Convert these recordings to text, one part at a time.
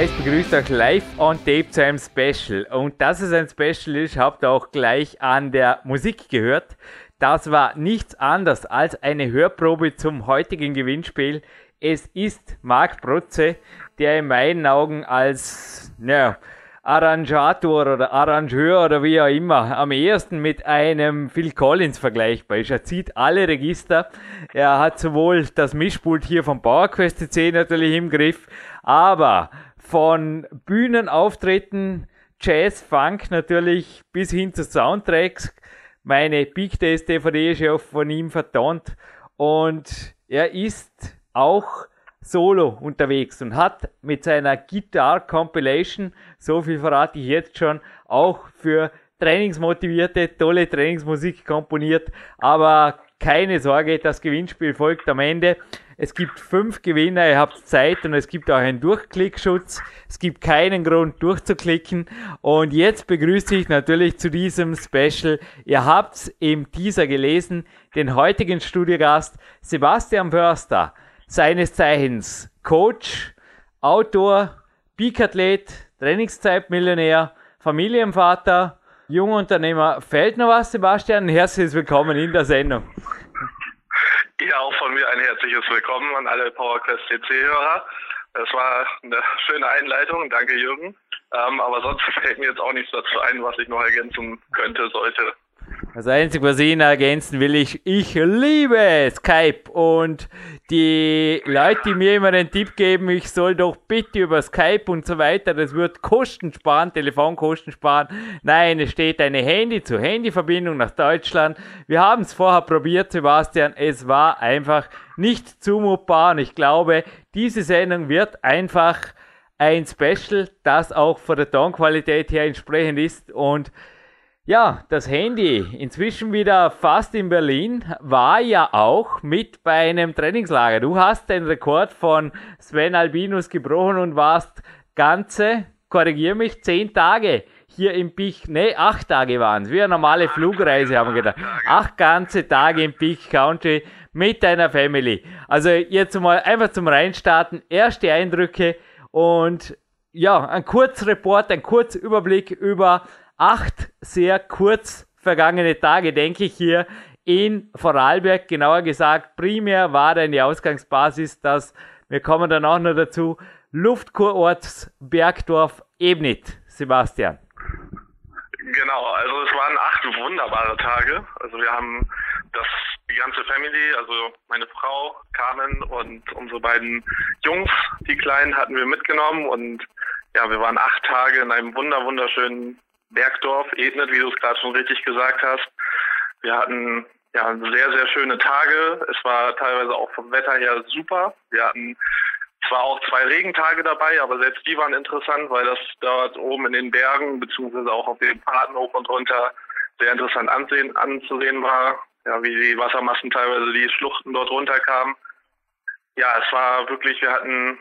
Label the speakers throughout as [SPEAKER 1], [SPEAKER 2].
[SPEAKER 1] Reis begrüßt euch live on tape zu einem Special. Und dass es ein Special ist, habt ihr auch gleich an der Musik gehört. Das war nichts anderes als eine Hörprobe zum heutigen Gewinnspiel. Es ist Marc Protze, der in meinen Augen als ja, Arrangator oder Arrangeur oder wie auch immer am ehesten mit einem Phil Collins vergleichbar ist. Er zieht alle Register. Er hat sowohl das Mischpult hier vom PowerQuest CC natürlich im Griff, aber von Bühnenauftritten, Jazz, Funk natürlich bis hin zu Soundtracks. Meine Big Days DVD ist ja von ihm vertont und er ist auch solo unterwegs und hat mit seiner Guitar Compilation, so viel verrate ich jetzt schon, auch für trainingsmotivierte, tolle Trainingsmusik komponiert. Aber keine Sorge, das Gewinnspiel folgt am Ende. Es gibt fünf Gewinner, ihr habt Zeit und es gibt auch einen Durchklickschutz. Es gibt keinen Grund durchzuklicken. Und jetzt begrüße ich natürlich zu diesem Special, ihr habt im Teaser gelesen, den heutigen Studiogast Sebastian Förster, seines Zeichens Coach, Autor, Peak-Athlet, Trainingszeitmillionär, Familienvater, Jungunternehmer. Fällt noch was, Sebastian? Herzlich willkommen in der Sendung.
[SPEAKER 2] Ja, auch von mir ein herzliches Willkommen an alle PowerQuest CC-Hörer. Das war eine schöne Einleitung, danke Jürgen. Ähm, aber sonst fällt mir jetzt auch nichts dazu ein, was ich noch ergänzen könnte, sollte.
[SPEAKER 1] Das Einzige, was ich Ihnen ergänzen will, ich, ich liebe Skype und die Leute, die mir immer den Tipp geben, ich soll doch bitte über Skype und so weiter, das wird Kosten sparen, Telefonkosten sparen. Nein, es steht eine Handy-zu-Handy-Verbindung nach Deutschland. Wir haben es vorher probiert, Sebastian. Es war einfach nicht zumutbar und ich glaube, diese Sendung wird einfach ein Special, das auch von der Tonqualität her entsprechend ist und ja, das Handy, inzwischen wieder fast in Berlin, war ja auch mit bei einem Trainingslager. Du hast den Rekord von Sven Albinus gebrochen und warst ganze, korrigier mich, zehn Tage hier im Peak, ne, acht Tage waren es, wie eine normale Flugreise haben wir gedacht. Acht ganze Tage im Peak Country mit deiner Family. Also jetzt mal einfach zum Reinstarten, erste Eindrücke und ja, ein Kurzreport, ein Kurzüberblick über acht sehr kurz vergangene Tage, denke ich hier, in Vorarlberg, genauer gesagt, primär war deine Ausgangsbasis, dass wir kommen dann auch noch dazu, Luftkurorts Bergdorf Ebnit, Sebastian.
[SPEAKER 2] Genau, also es waren acht wunderbare Tage. Also wir haben das die ganze Family, also meine Frau Carmen und unsere beiden Jungs, die Kleinen, hatten wir mitgenommen und ja, wir waren acht Tage in einem wunder wunderschönen Bergdorf, Ednet, wie du es gerade schon richtig gesagt hast. Wir hatten ja sehr, sehr schöne Tage. Es war teilweise auch vom Wetter her super. Wir hatten zwar auch zwei Regentage dabei, aber selbst die waren interessant, weil das dort oben in den Bergen, beziehungsweise auch auf Fahrten hoch und runter sehr interessant ansehen, anzusehen war. Ja, wie die Wassermassen teilweise die Schluchten dort runterkamen. Ja, es war wirklich, wir hatten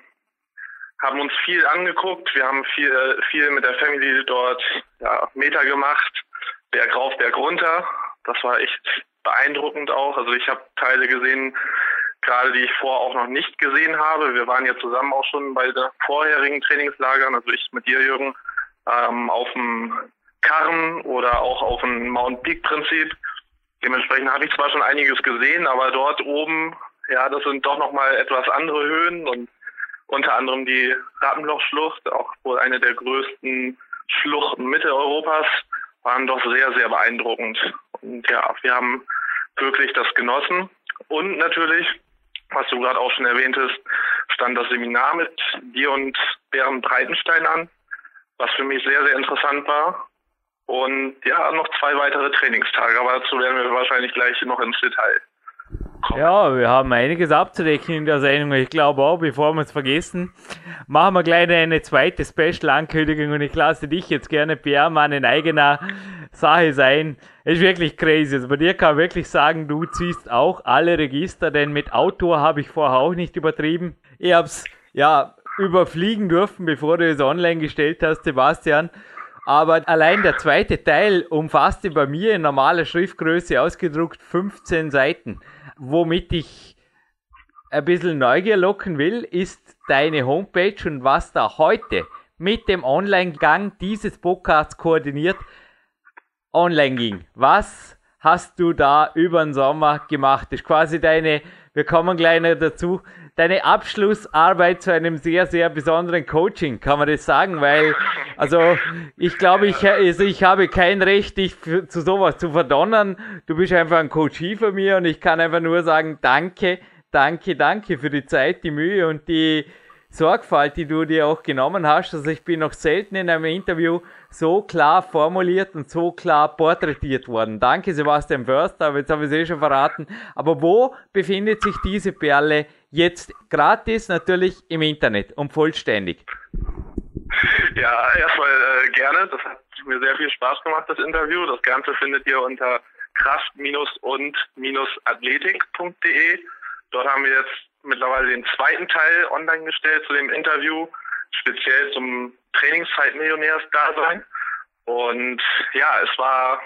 [SPEAKER 2] haben uns viel angeguckt. Wir haben viel, viel mit der Family dort ja, Meter gemacht, Berg rauf, Berg runter. Das war echt beeindruckend auch. Also ich habe Teile gesehen, gerade die ich vorher auch noch nicht gesehen habe. Wir waren ja zusammen auch schon bei den vorherigen Trainingslagern, also ich mit dir, Jürgen, ähm, auf dem Karren oder auch auf dem Mount Peak Prinzip. Dementsprechend habe ich zwar schon einiges gesehen, aber dort oben, ja, das sind doch nochmal etwas andere Höhen und unter anderem die Rattenlochschlucht, auch wohl eine der größten Schluchten Mitteleuropas, waren doch sehr, sehr beeindruckend. Und ja, wir haben wirklich das genossen. Und natürlich, was du gerade auch schon erwähntest, stand das Seminar mit dir und Bernd Breitenstein an, was für mich sehr, sehr interessant war. Und ja, noch zwei weitere Trainingstage, aber dazu werden wir wahrscheinlich gleich noch ins Detail
[SPEAKER 1] Ja, wir haben einiges abzudecken in der Sendung. Ich glaube auch, bevor wir es vergessen, machen wir gleich eine zweite Special-Ankündigung und ich lasse dich jetzt gerne PR Mann in eigener Sache sein. Ist wirklich crazy. Also bei dir kann man wirklich sagen, du ziehst auch alle Register, denn mit Autor habe ich vorher auch nicht übertrieben. Ich habe es ja überfliegen dürfen, bevor du es online gestellt hast, Sebastian. Aber allein der zweite Teil umfasste bei mir in normaler Schriftgröße ausgedruckt 15 Seiten. Womit ich ein bisschen Neugier locken will, ist deine Homepage und was da heute mit dem Online-Gang dieses Podcasts koordiniert online ging. Was hast du da über den Sommer gemacht? Das ist quasi deine, wir kommen gleich noch dazu, deine Abschlussarbeit zu einem sehr, sehr besonderen Coaching, kann man das sagen? Weil, also, ich glaube, ich, also ich habe kein Recht, dich für, zu sowas zu verdonnern. Du bist einfach ein Coachie von mir und ich kann einfach nur sagen, danke, danke, danke für die Zeit, die Mühe und die Sorgfalt, die du dir auch genommen hast. Also ich bin noch selten in einem Interview so klar formuliert und so klar porträtiert worden. Danke Sebastian Förster, aber jetzt habe ich es eh schon verraten. Aber wo befindet sich diese Perle jetzt gratis natürlich im Internet und vollständig?
[SPEAKER 2] Ja, erstmal äh, gerne. Das hat mir sehr viel Spaß gemacht, das Interview. Das Ganze findet ihr unter kraft-und-athletik.de. Dort haben wir jetzt mittlerweile den zweiten Teil online gestellt zu dem Interview, speziell zum Trainingszeitmillionärs-Dasein. Und ja, es war,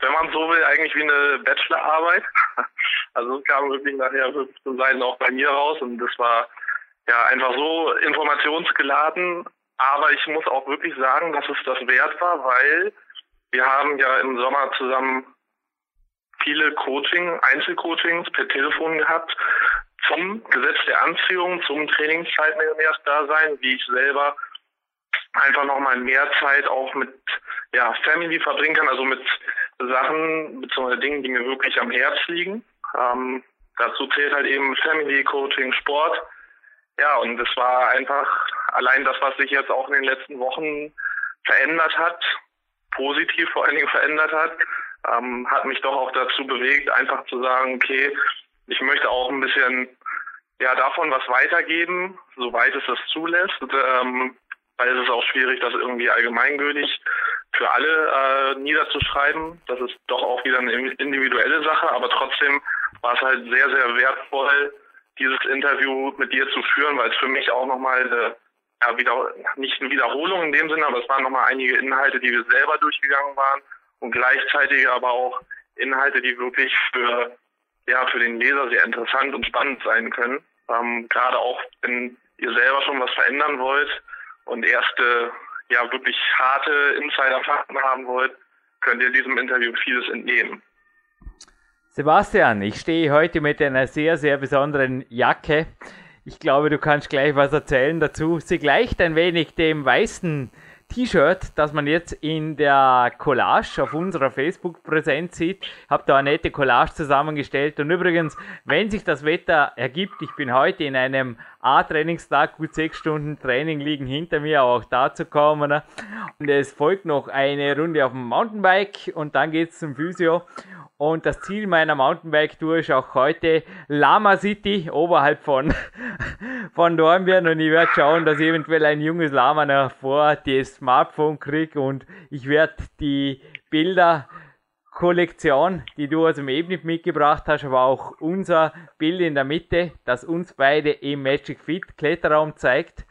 [SPEAKER 2] wenn man so will, eigentlich wie eine Bachelorarbeit. Also es kam wirklich nachher 15 Seiten auch bei mir raus und das war ja einfach so informationsgeladen. Aber ich muss auch wirklich sagen, dass es das wert war, weil wir haben ja im Sommer zusammen viele Coaching, Einzelcoachings per Telefon gehabt zum Gesetz der Anziehung, zum Trainingszeitmillionärs-Dasein, wie ich selber einfach nochmal mehr Zeit auch mit ja, Family verbringen kann, also mit Sachen bzw. Dingen, die mir wirklich am Herz liegen. Ähm, dazu zählt halt eben Family Coaching, Sport. Ja, und es war einfach allein das, was sich jetzt auch in den letzten Wochen verändert hat, positiv vor allen Dingen verändert hat, ähm, hat mich doch auch dazu bewegt, einfach zu sagen, okay, ich möchte auch ein bisschen ja davon was weitergeben, soweit es das zulässt. Ähm, weil es ist auch schwierig, das irgendwie allgemeingültig für alle äh, niederzuschreiben. Das ist doch auch wieder eine individuelle Sache, aber trotzdem war es halt sehr, sehr wertvoll, dieses Interview mit dir zu führen, weil es für mich auch nochmal eine, ja, wieder, nicht eine Wiederholung in dem Sinne, aber es waren nochmal einige Inhalte, die wir selber durchgegangen waren und gleichzeitig aber auch Inhalte, die wirklich für, ja, für den Leser sehr interessant und spannend sein können. Ähm, gerade auch, wenn ihr selber schon was verändern wollt, und erste, ja, wirklich harte Insider-Fakten haben wollt, könnt ihr diesem Interview vieles entnehmen.
[SPEAKER 1] Sebastian, ich stehe heute mit einer sehr, sehr besonderen Jacke. Ich glaube, du kannst gleich was erzählen dazu. Sie gleicht ein wenig dem weißen T-Shirt, das man jetzt in der Collage auf unserer Facebook-Präsenz sieht. Ich habe da eine nette Collage zusammengestellt. Und übrigens, wenn sich das Wetter ergibt, ich bin heute in einem A-Trainingstag, gut sechs Stunden Training liegen hinter mir, auch dazu kommen. Ne? Und es folgt noch eine Runde auf dem Mountainbike und dann geht's zum Physio. Und das Ziel meiner Mountainbike-Tour ist auch heute Lama City, oberhalb von, von Dornbirn. Und ich werde schauen, dass ich eventuell ein junges Lama noch vor das Smartphone kriege. Und ich werde die Bilder Kollektion, die du aus dem Ebnet mitgebracht hast, aber auch unser Bild in der Mitte, das uns beide im Magic Fit Kletterraum zeigt,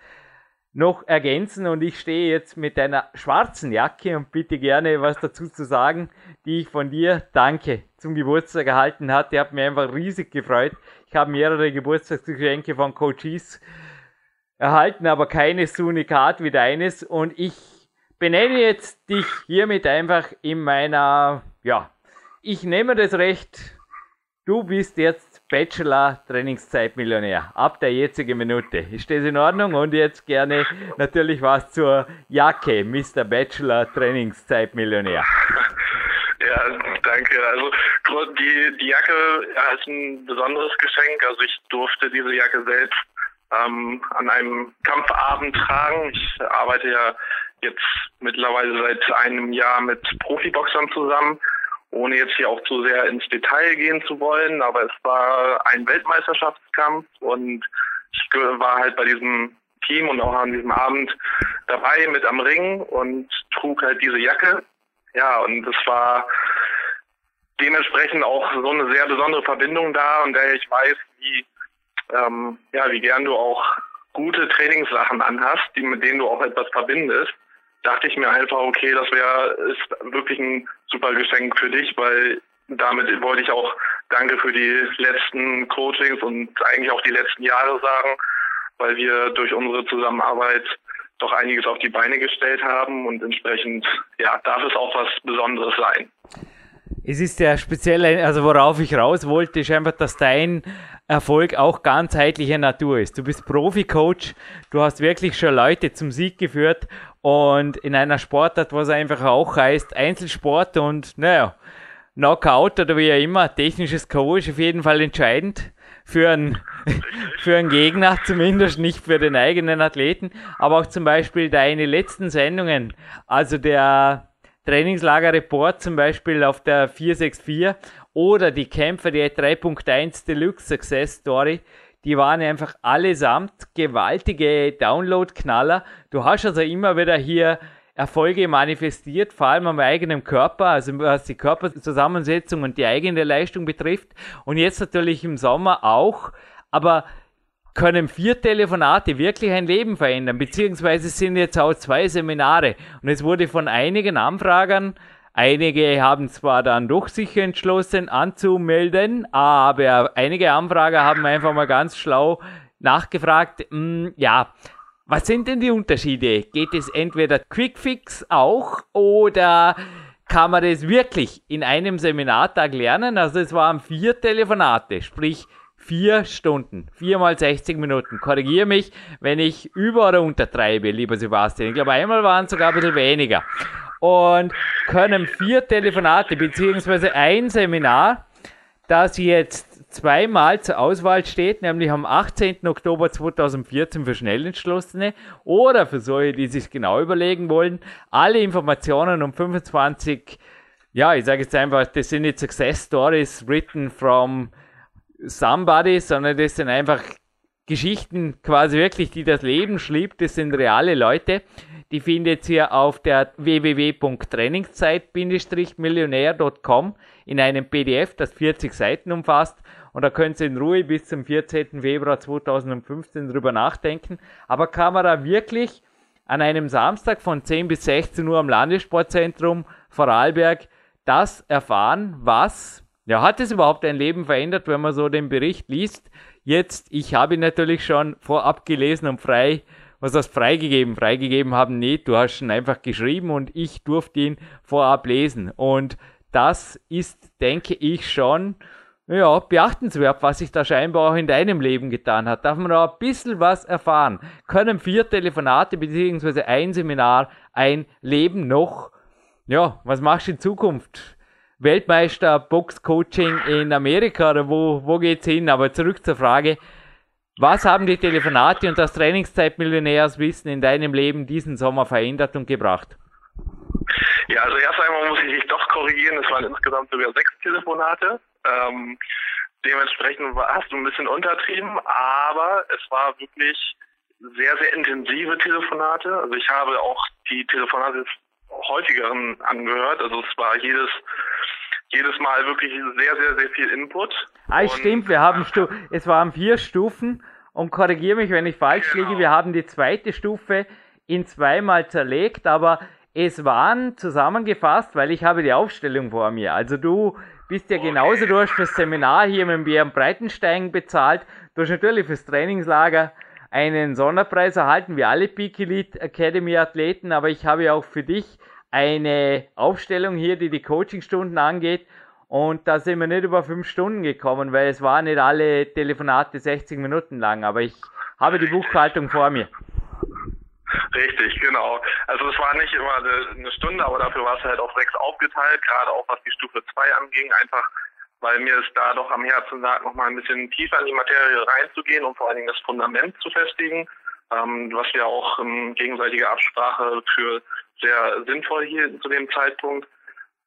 [SPEAKER 1] noch ergänzen und ich stehe jetzt mit einer schwarzen Jacke und bitte gerne was dazu zu sagen, die ich von dir, danke, zum Geburtstag erhalten hatte. Hat mir einfach riesig gefreut. Ich habe mehrere Geburtstagsgeschenke von Coaches erhalten, aber keines so unikat wie deines und ich benenne jetzt dich hiermit einfach in meiner, ja, ich nehme das Recht, du bist jetzt Bachelor Trainingszeitmillionär ab der jetzigen Minute. Ist das in Ordnung? Und jetzt gerne natürlich was zur Jacke, Mr. Bachelor Trainingszeitmillionär.
[SPEAKER 2] Ja, danke. Also die, die Jacke ja, ist ein besonderes Geschenk. Also ich durfte diese Jacke selbst ähm, an einem Kampfabend tragen. Ich arbeite ja jetzt mittlerweile seit einem Jahr mit Profiboxern zusammen ohne jetzt hier auch zu sehr ins Detail gehen zu wollen, aber es war ein Weltmeisterschaftskampf und ich war halt bei diesem Team und auch an diesem Abend dabei mit am Ring und trug halt diese Jacke. Ja, und es war dementsprechend auch so eine sehr besondere Verbindung da, und der ich weiß, wie, ähm, ja, wie gern du auch gute Trainingssachen anhast, die, mit denen du auch etwas verbindest, dachte ich mir einfach, okay, das wäre, ist wirklich ein super Geschenk für dich, weil damit wollte ich auch Danke für die letzten Coachings und eigentlich auch die letzten Jahre sagen, weil wir durch unsere Zusammenarbeit doch einiges auf die Beine gestellt haben und entsprechend, ja, darf es auch was Besonderes sein.
[SPEAKER 1] Es ist ja speziell, also worauf ich raus wollte, ist einfach, dass dein Erfolg auch ganzheitlicher Natur ist. Du bist Profi-Coach, du hast wirklich schon Leute zum Sieg geführt und in einer Sportart, was einfach auch heißt, Einzelsport und naja, Knockout oder wie auch immer, technisches K.O. ist auf jeden Fall entscheidend für einen, für einen Gegner, zumindest nicht für den eigenen Athleten, aber auch zum Beispiel deine letzten Sendungen, also der Trainingslager-Report zum Beispiel auf der 464 oder die Kämpfer der 3.1 Deluxe Success Story, die waren einfach allesamt gewaltige Download-Knaller. Du hast also immer wieder hier Erfolge manifestiert, vor allem am eigenen Körper, also was die Körperzusammensetzung und die eigene Leistung betrifft. Und jetzt natürlich im Sommer auch. Aber können vier Telefonate wirklich ein Leben verändern? Beziehungsweise sind jetzt auch zwei Seminare. Und es wurde von einigen Anfragern Einige haben zwar dann doch sich entschlossen anzumelden, aber einige Anfrager haben einfach mal ganz schlau nachgefragt, mh, hm, ja, was sind denn die Unterschiede? Geht es entweder Quickfix auch oder kann man das wirklich in einem Seminartag lernen? Also es waren vier Telefonate, sprich vier Stunden, vier mal 60 Minuten. Korrigiere mich, wenn ich über- oder untertreibe, lieber Sebastian. Ich glaube, einmal waren es sogar ein bisschen weniger und können vier Telefonate beziehungsweise ein Seminar, das jetzt zweimal zur Auswahl steht, nämlich am 18. Oktober 2014 für Schnellentschlossene oder für solche, die sich genau überlegen wollen. Alle Informationen um 25, ja, ich sage jetzt einfach, das sind nicht Success Stories written from somebody, sondern das sind einfach Geschichten quasi wirklich, die das Leben schrieb. Das sind reale Leute. Die findet ihr auf der www.trainingszeit-millionär.com in einem PDF, das 40 Seiten umfasst. Und da könnt ihr in Ruhe bis zum 14. Februar 2015 drüber nachdenken. Aber kann man da wirklich an einem Samstag von 10 bis 16 Uhr am Landessportzentrum Vorarlberg das erfahren, was, ja, hat es überhaupt ein Leben verändert, wenn man so den Bericht liest? Jetzt, ich habe ihn natürlich schon vorab gelesen und frei was hast freigegeben? Freigegeben haben nicht. Du hast ihn einfach geschrieben und ich durfte ihn vorab lesen. Und das ist, denke ich, schon ja, beachtenswert, was sich da scheinbar auch in deinem Leben getan hat. Darf man da ein bisschen was erfahren? Können vier Telefonate bzw. ein Seminar ein Leben noch? Ja, was machst du in Zukunft? Weltmeister Boxcoaching in Amerika oder wo, wo geht's hin? Aber zurück zur Frage, was haben die Telefonate und das Trainingszeitmillionärswissen in deinem Leben diesen Sommer verändert und gebracht?
[SPEAKER 2] Ja, also erst einmal muss ich dich doch korrigieren. Es waren insgesamt sogar sechs Telefonate. Ähm, dementsprechend hast du ein bisschen untertrieben, aber es war wirklich sehr, sehr intensive Telefonate. Also ich habe auch die Telefonate des häufigeren angehört. Also es war jedes jedes Mal wirklich sehr, sehr, sehr viel Input.
[SPEAKER 1] Ah, und, stimmt, wir haben Stu es waren vier Stufen und korrigiere mich, wenn ich falsch genau. liege, wir haben die zweite Stufe in zweimal zerlegt, aber es waren zusammengefasst, weil ich habe die Aufstellung vor mir. Also du bist ja okay. genauso, du hast fürs Seminar hier mit Björn Breitenstein bezahlt, du hast natürlich fürs Trainingslager einen Sonderpreis erhalten, wie alle Peak Elite Academy Athleten, aber ich habe ja auch für dich eine Aufstellung hier, die die Coachingstunden angeht. Und da sind wir nicht über fünf Stunden gekommen, weil es waren nicht alle Telefonate 60 Minuten lang. Aber ich habe die Buchhaltung vor mir.
[SPEAKER 2] Richtig, genau. Also es war nicht immer eine, Stunde, aber dafür war es halt auf sechs aufgeteilt, gerade auch was die Stufe 2 anging, einfach weil mir es da doch am Herzen lag, nochmal ein bisschen tiefer in die Materie reinzugehen und vor allen Dingen das Fundament zu festigen, ähm, was wir auch in gegenseitiger Absprache für sehr sinnvoll hier zu dem Zeitpunkt.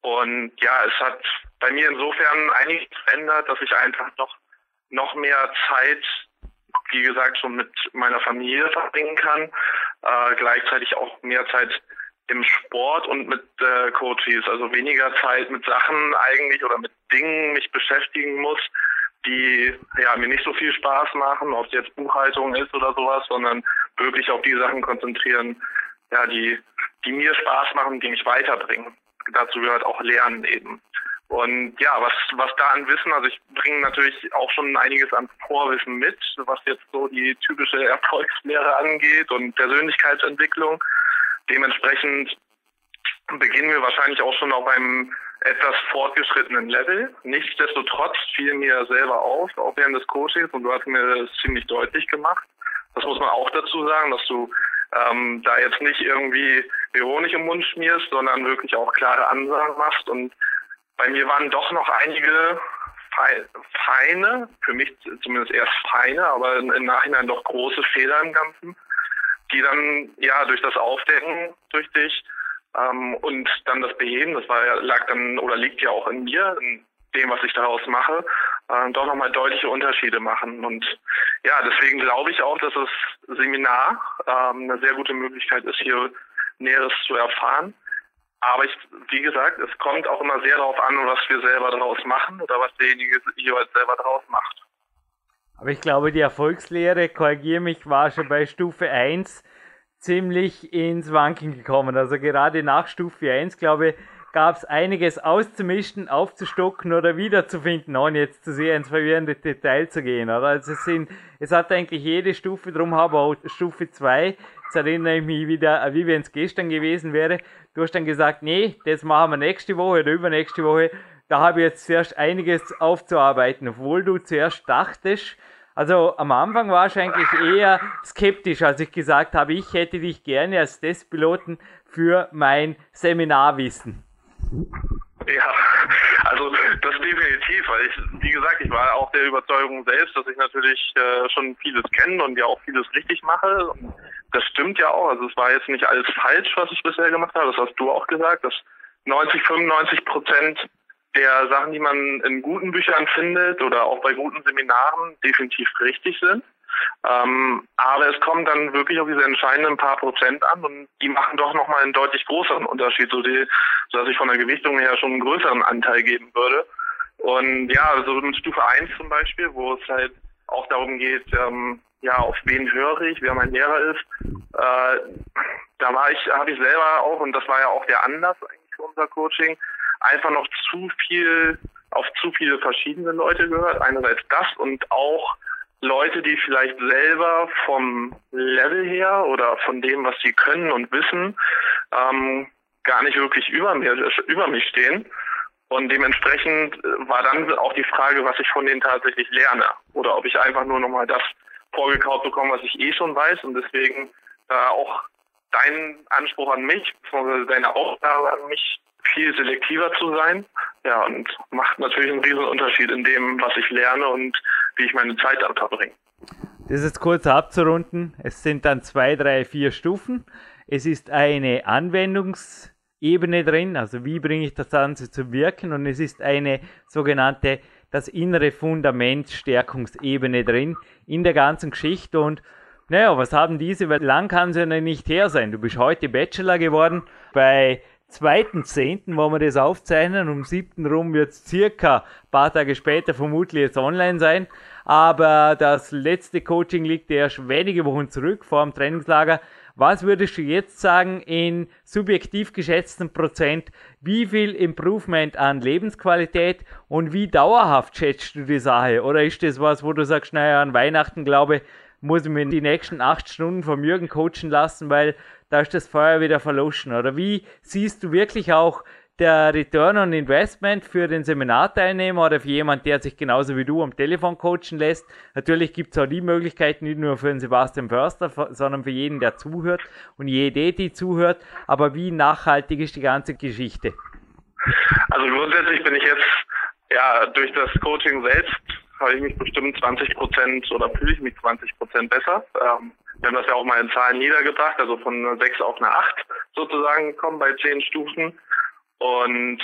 [SPEAKER 2] Und ja, es hat bei mir insofern einiges verändert, dass ich einfach noch, noch mehr Zeit, wie gesagt, schon mit meiner Familie verbringen kann, äh, gleichzeitig auch mehr Zeit im Sport und mit äh, Coaches, also weniger Zeit mit Sachen eigentlich oder mit Dingen mich beschäftigen muss, die ja mir nicht so viel Spaß machen, ob es jetzt Buchhaltung ist oder sowas, sondern wirklich auf die Sachen konzentrieren, ja, die, die mir Spaß machen, die mich weiterbringen. Dazu gehört auch Lernen eben. Und ja, was, was da an Wissen, also ich bringe natürlich auch schon einiges an Vorwissen mit, was jetzt so die typische Erfolgslehre angeht und Persönlichkeitsentwicklung. Dementsprechend beginnen wir wahrscheinlich auch schon auf einem etwas fortgeschrittenen Level. Nichtsdestotrotz fiel mir selber auf, auch während des Coachings, und du hast mir das ziemlich deutlich gemacht. Das muss man auch dazu sagen, dass du ähm, da jetzt nicht irgendwie Honig im Mund schmierst, sondern wirklich auch klare Ansagen machst. Und bei mir waren doch noch einige feine, für mich zumindest erst feine, aber im Nachhinein doch große Fehler im Ganzen, die dann ja durch das Aufdecken durch dich ähm, und dann das Beheben, das war lag dann oder liegt ja auch in mir, in dem, was ich daraus mache, äh, doch nochmal deutliche Unterschiede machen. Und ja, deswegen glaube ich auch, dass das Seminar ähm, eine sehr gute Möglichkeit ist, hier Näheres zu erfahren. Aber ich, wie gesagt, es kommt auch immer sehr darauf an, was wir selber daraus machen oder was derjenige jeweils selber daraus macht.
[SPEAKER 1] Aber ich glaube, die Erfolgslehre, korrigiere mich, war schon bei Stufe 1 ziemlich ins Wanken gekommen. Also gerade nach Stufe 1, glaube ich, gab es einiges auszumischen, aufzustocken oder wiederzufinden, ohne jetzt zu sehr ins verwirrende Detail zu gehen. Oder? Also es, sind, es hat eigentlich jede Stufe drum, aber auch Stufe 2, jetzt erinnere ich mich wieder, wie wenn es gestern gewesen wäre. Du hast dann gesagt, nee, das machen wir nächste Woche oder übernächste Woche. Da habe ich jetzt zuerst einiges aufzuarbeiten, obwohl du zuerst dachtest, also am Anfang war ich eigentlich eher skeptisch, als ich gesagt habe, ich hätte dich gerne als Testpiloten für mein Seminarwissen.
[SPEAKER 2] Ja, also das definitiv, weil ich, wie gesagt, ich war auch der Überzeugung selbst, dass ich natürlich äh, schon vieles kenne und ja auch vieles richtig mache. Das stimmt ja auch. Also es war jetzt nicht alles falsch, was ich bisher gemacht habe. Das hast du auch gesagt, dass 90, 95 Prozent der Sachen, die man in guten Büchern findet oder auch bei guten Seminaren, definitiv richtig sind. Ähm, aber es kommt dann wirklich auf diese entscheidenden paar Prozent an und die machen doch nochmal einen deutlich größeren Unterschied, so die, sodass ich von der Gewichtung her schon einen größeren Anteil geben würde. Und ja, so mit Stufe 1 zum Beispiel, wo es halt auch darum geht, ähm, ja, auf wen höre ich, wer mein Lehrer ist, äh, da war ich, habe ich selber auch, und das war ja auch der Anlass eigentlich für unser Coaching, einfach noch zu viel auf zu viele verschiedene Leute gehört. Einerseits das und auch Leute, die vielleicht selber vom Level her oder von dem, was sie können und wissen, ähm, gar nicht wirklich über mir, über mich stehen. Und dementsprechend war dann auch die Frage, was ich von denen tatsächlich lerne. Oder ob ich einfach nur nochmal das vorgekaut bekomme, was ich eh schon weiß. Und deswegen äh, auch dein Anspruch an mich, beziehungsweise deine Aufgabe an mich, viel selektiver zu sein. Ja, und macht natürlich einen riesen Unterschied in dem, was ich lerne und wie ich meine Zeit verbringe.
[SPEAKER 1] Das ist kurz abzurunden. Es sind dann zwei, drei, vier Stufen. Es ist eine Anwendungsebene drin, also wie bringe ich das Ganze zum Wirken und es ist eine sogenannte das innere Fundament Stärkungsebene drin in der ganzen Geschichte und naja, was haben diese? Weil lang kann sie ja nicht her sein. Du bist heute Bachelor geworden. Bei 2.10., wo wir das aufzeichnen. Um 7. rum wird es circa ein paar Tage später vermutlich jetzt online sein. Aber das letzte Coaching liegt erst wenige Wochen zurück vor dem Trainingslager. Was würdest du jetzt sagen in subjektiv geschätzten Prozent? Wie viel Improvement an Lebensqualität und wie dauerhaft schätzt du die Sache? Oder ist das was, wo du sagst, naja, an Weihnachten glaube muss ich mir die nächsten acht Stunden vom Jürgen coachen lassen, weil da ist das Feuer wieder verloschen. Oder wie siehst du wirklich auch der Return on Investment für den Seminarteilnehmer oder für jemand, der sich genauso wie du am Telefon coachen lässt. Natürlich gibt es auch die Möglichkeit, nicht nur für den Sebastian Förster, sondern für jeden, der zuhört und jede, die zuhört. Aber wie nachhaltig ist die ganze Geschichte?
[SPEAKER 2] Also grundsätzlich bin ich jetzt ja durch das Coaching selbst habe ich mich bestimmt 20 Prozent oder fühle ich mich 20 Prozent besser. Ähm, wir haben das ja auch mal in Zahlen niedergebracht, also von einer 6 auf eine 8 sozusagen gekommen bei 10 Stufen. Und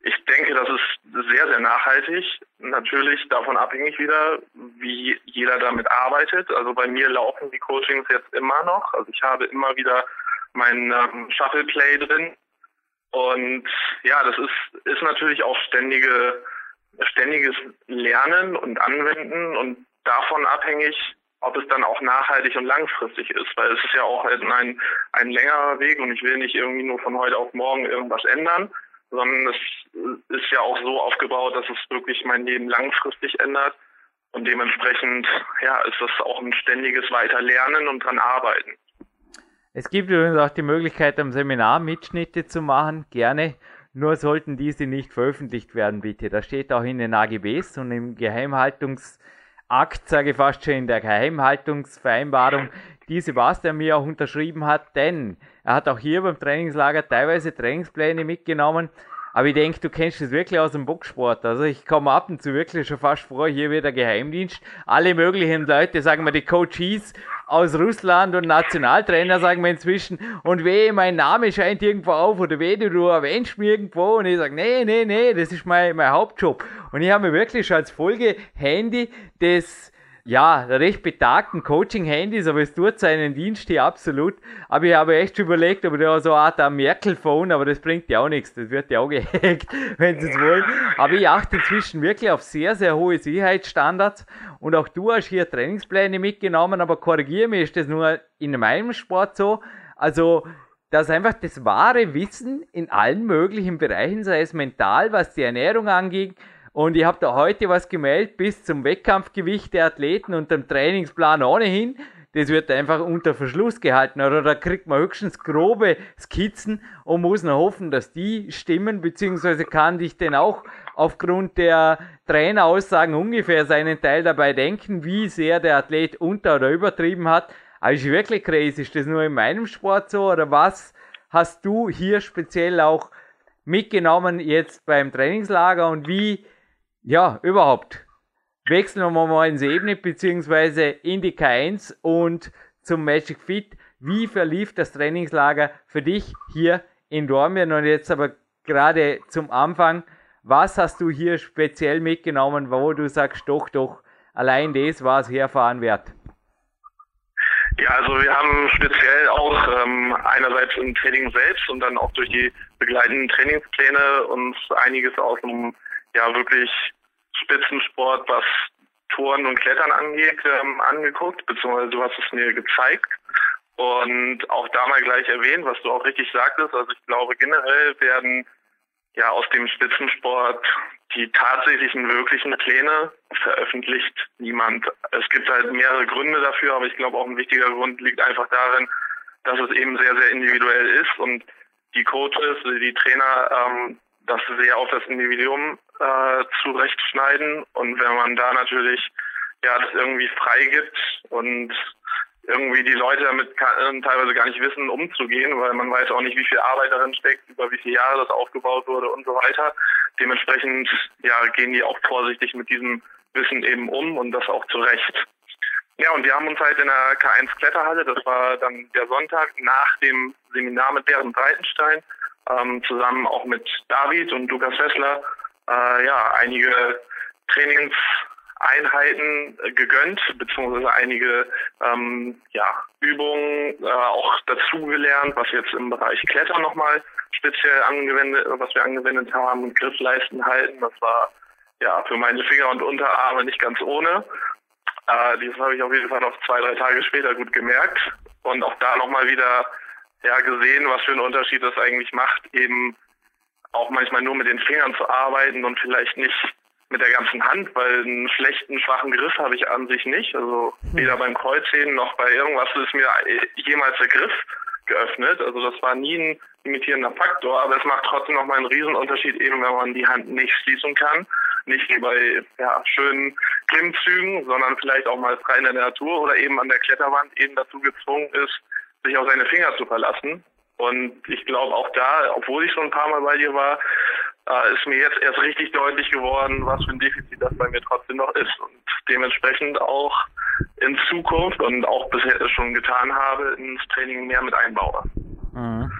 [SPEAKER 2] ich denke, das ist sehr, sehr nachhaltig. Natürlich davon abhängig wieder, wie jeder damit arbeitet. Also bei mir laufen die Coachings jetzt immer noch. Also ich habe immer wieder mein ähm, Shuffle Play drin. Und ja, das ist, ist natürlich auch ständige, ständiges Lernen und Anwenden und davon abhängig, ob es dann auch nachhaltig und langfristig ist, weil es ist ja auch ein, ein längerer Weg und ich will nicht irgendwie nur von heute auf morgen irgendwas ändern, sondern es ist ja auch so aufgebaut, dass es wirklich mein Leben langfristig ändert. Und dementsprechend, ja, ist das auch ein ständiges Weiterlernen und dran arbeiten.
[SPEAKER 1] Es gibt übrigens auch die Möglichkeit, am Seminar Mitschnitte zu machen, gerne. Nur sollten diese nicht veröffentlicht werden, bitte. Das steht auch in den AGBs und im Geheimhaltungsakt, sage ich fast schon in der Geheimhaltungsvereinbarung, die Sebastian mir auch unterschrieben hat, denn er hat auch hier beim Trainingslager teilweise Trainingspläne mitgenommen. Aber ich denke, du kennst das wirklich aus dem Boxsport. Also ich komme ab und zu wirklich schon fast vor, hier wieder Geheimdienst. Alle möglichen Leute, sagen wir die Coaches aus Russland und Nationaltrainer, sagen wir inzwischen. Und weh, mein Name scheint irgendwo auf oder weh, du erwähnst mich irgendwo. Und ich sage, nee, nee, nee, das ist mein, mein Hauptjob. Und ich habe mir wirklich als Folge Handy des ja, recht betagten Coaching-Handys, aber es tut seinen Dienst hier absolut. Aber ich habe echt überlegt, ob da so eine Art Merkel-Phone, aber das bringt ja auch nichts. Das wird ja auch gehackt, wenn sie es wollen. Aber ich achte inzwischen wirklich auf sehr, sehr hohe Sicherheitsstandards. Und auch du hast hier Trainingspläne mitgenommen, aber korrigiere mich, ist das nur in meinem Sport so? Also, dass einfach das wahre Wissen in allen möglichen Bereichen, sei es mental, was die Ernährung angeht, und ich habe da heute was gemeldet bis zum Wettkampfgewicht der Athleten und dem Trainingsplan ohnehin. Das wird einfach unter Verschluss gehalten oder da kriegt man höchstens grobe Skizzen und muss noch hoffen, dass die stimmen, beziehungsweise kann ich denn auch aufgrund der Traineraussagen ungefähr seinen Teil dabei denken, wie sehr der Athlet unter- oder übertrieben hat. Aber ist wirklich crazy. Ist das nur in meinem Sport so oder was hast du hier speziell auch mitgenommen jetzt beim Trainingslager und wie ja, überhaupt. Wechseln wir mal ins Ebene beziehungsweise in die K1 und zum Magic Fit. Wie verlief das Trainingslager für dich hier in Dormien? Und jetzt aber gerade zum Anfang, was hast du hier speziell mitgenommen, wo du sagst, doch, doch, allein das war es herfahren wert?
[SPEAKER 2] Ja, also wir haben speziell auch ähm, einerseits im Training selbst und dann auch durch die begleitenden Trainingspläne uns einiges aus dem ja wirklich Spitzensport, was Touren und Klettern angeht, ähm, angeguckt, beziehungsweise du hast es mir gezeigt. Und auch da mal gleich erwähnt, was du auch richtig sagtest. Also ich glaube generell werden ja aus dem Spitzensport die tatsächlichen wirklichen Pläne veröffentlicht niemand. Es gibt halt mehrere Gründe dafür, aber ich glaube auch ein wichtiger Grund liegt einfach darin, dass es eben sehr, sehr individuell ist und die Coaches, die Trainer ähm, das sehr auf das Individuum äh, zurechtschneiden. Und wenn man da natürlich ja das irgendwie freigibt und irgendwie die Leute damit kann, teilweise gar nicht wissen, umzugehen, weil man weiß auch nicht, wie viel Arbeit darin steckt, über wie viele Jahre das aufgebaut wurde und so weiter. Dementsprechend ja, gehen die auch vorsichtig mit diesem Wissen eben um und das auch zurecht. Ja, und wir haben uns halt in der K1 Kletterhalle, das war dann der Sonntag nach dem Seminar mit Bernd Breitenstein, ähm, zusammen auch mit David und Lukas Fessler äh, ja, einige Trainingseinheiten äh, gegönnt, beziehungsweise einige ähm, ja, Übungen äh, auch dazugelernt, was jetzt im Bereich Klettern nochmal speziell angewendet, was wir angewendet haben, Griffleisten halten, das war ja für meine Finger und Unterarme nicht ganz ohne. Äh, das habe ich auf jeden Fall noch zwei, drei Tage später gut gemerkt und auch da nochmal wieder ja gesehen, was für einen Unterschied das eigentlich macht, eben auch manchmal nur mit den Fingern zu arbeiten und vielleicht nicht mit der ganzen Hand, weil einen schlechten, schwachen Griff habe ich an sich nicht. Also weder beim Kreuzheben noch bei irgendwas ist mir jemals der Griff geöffnet. Also das war nie ein limitierender Faktor, aber es macht trotzdem nochmal einen Riesenunterschied, eben wenn man die Hand nicht schließen kann. Nicht wie bei ja, schönen Klimmzügen, sondern vielleicht auch mal frei in der Natur oder eben an der Kletterwand eben dazu gezwungen ist, sich auf seine Finger zu verlassen. Und ich glaube auch da, obwohl ich schon ein paar Mal bei dir war, äh, ist mir jetzt erst richtig deutlich geworden, was für ein Defizit das bei mir trotzdem noch ist. Und dementsprechend auch in Zukunft und auch bisher schon getan habe, ins Training mehr mit einbaue.
[SPEAKER 1] Mhm.